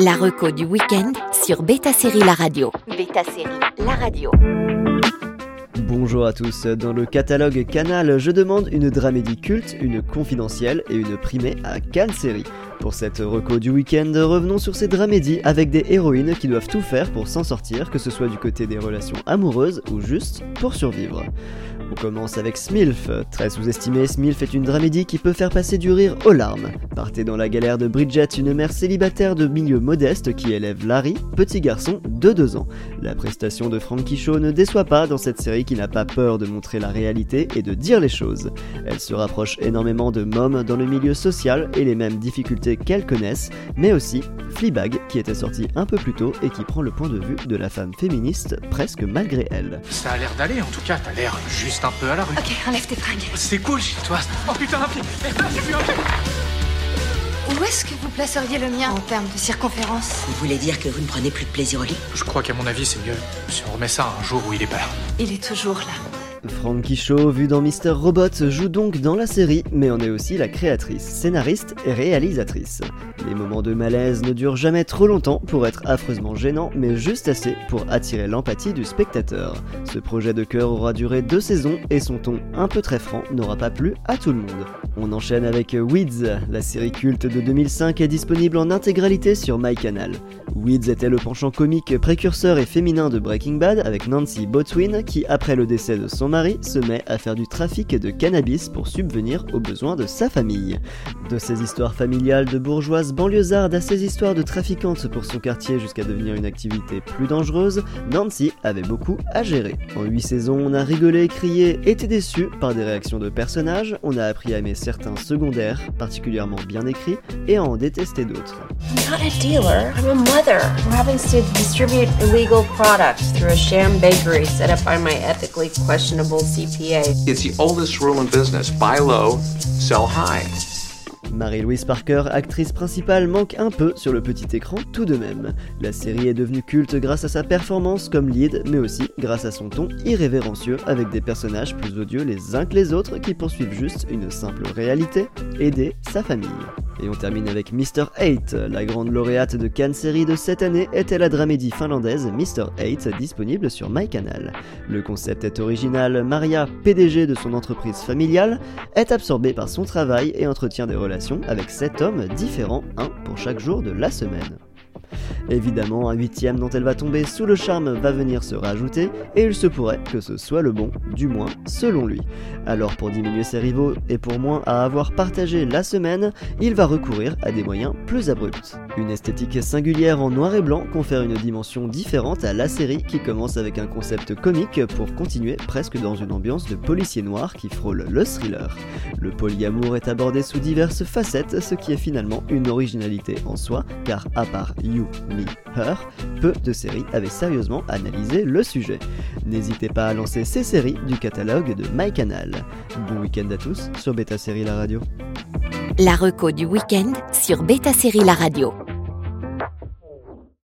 La reco du week-end sur Beta Série La Radio. Beta Série La Radio. Bonjour à tous, dans le catalogue Canal, je demande une dramédie culte, une confidentielle et une primée à Cannes Série. Pour cette reco du week-end, revenons sur ces dramédies avec des héroïnes qui doivent tout faire pour s'en sortir, que ce soit du côté des relations amoureuses ou juste pour survivre. On commence avec Smilf. Très sous-estimé, Smilf est une dramédie qui peut faire passer du rire aux larmes. Partez dans la galère de Bridget, une mère célibataire de milieu modeste qui élève Larry, petit garçon de 2 ans. La prestation de Frankie Shaw ne déçoit pas dans cette série qui n'a pas peur de montrer la réalité et de dire les choses. Elle se rapproche énormément de Mom dans le milieu social et les mêmes difficultés qu'elle connaissent, mais aussi Fleabag qui était sorti un peu plus tôt et qui prend le point de vue de la femme féministe presque malgré elle. Ça a l'air d'aller en tout cas, t'as l'air juste un peu à la rue. Ok, enlève tes fringues. C'est cool chez toi. Oh putain, un pied. Merde, j'ai vu un pied. Où est-ce que vous placeriez le mien en termes de circonférence? Vous voulez dire que vous ne prenez plus de plaisir au lit? Je crois qu'à mon avis, c'est mieux si on remet ça un jour où il est pas là. Il est toujours là. Frankie Shaw, vu dans Mister Robot, joue donc dans la série, mais en est aussi la créatrice, scénariste et réalisatrice. Les moments de malaise ne durent jamais trop longtemps pour être affreusement gênants, mais juste assez pour attirer l'empathie du spectateur. Ce projet de cœur aura duré deux saisons et son ton un peu très franc n'aura pas plu à tout le monde. On enchaîne avec Weeds, la série culte de 2005 est disponible en intégralité sur MyCanal. Weeds était le penchant comique précurseur et féminin de Breaking Bad avec Nancy Botwin qui, après le décès de son mari, se met à faire du trafic de cannabis pour subvenir aux besoins de sa famille. De ses histoires familiales de bourgeoises banlieusardes à ses histoires de trafiquantes pour son quartier jusqu'à devenir une activité plus dangereuse, Nancy avait beaucoup à gérer. En 8 saisons, on a rigolé, crié, été déçu par des réactions de personnages, on a appris à aimer certains secondaires, particulièrement bien écrits, et à en détester d'autres. Questionable CPA. It's the oldest rule in business buy low, sell high. Marie-Louise Parker, actrice principale, manque un peu sur le petit écran tout de même. La série est devenue culte grâce à sa performance comme lead, mais aussi grâce à son ton irrévérencieux avec des personnages plus odieux les uns que les autres qui poursuivent juste une simple réalité, aider sa famille. Et on termine avec Mr. 8. La grande lauréate de Cannes série de cette année était la dramédie finlandaise Mr. 8 disponible sur MyCanal. Le concept est original, Maria, PDG de son entreprise familiale, est absorbée par son travail et entretient des relations avec 7 hommes différents, un pour chaque jour de la semaine. Évidemment, un huitième dont elle va tomber sous le charme va venir se rajouter, et il se pourrait que ce soit le bon, du moins selon lui. Alors pour diminuer ses rivaux, et pour moins à avoir partagé la semaine, il va recourir à des moyens plus abrupts. Une esthétique singulière en noir et blanc confère une dimension différente à la série qui commence avec un concept comique pour continuer presque dans une ambiance de policier noir qui frôle le thriller. Le polyamour est abordé sous diverses facettes, ce qui est finalement une originalité en soi, car à part You, Peu de séries avaient sérieusement analysé le sujet. N'hésitez pas à lancer ces séries du catalogue de MyCanal. Bon week-end à tous sur Beta Série La Radio. La reco du week-end sur Beta Série La Radio.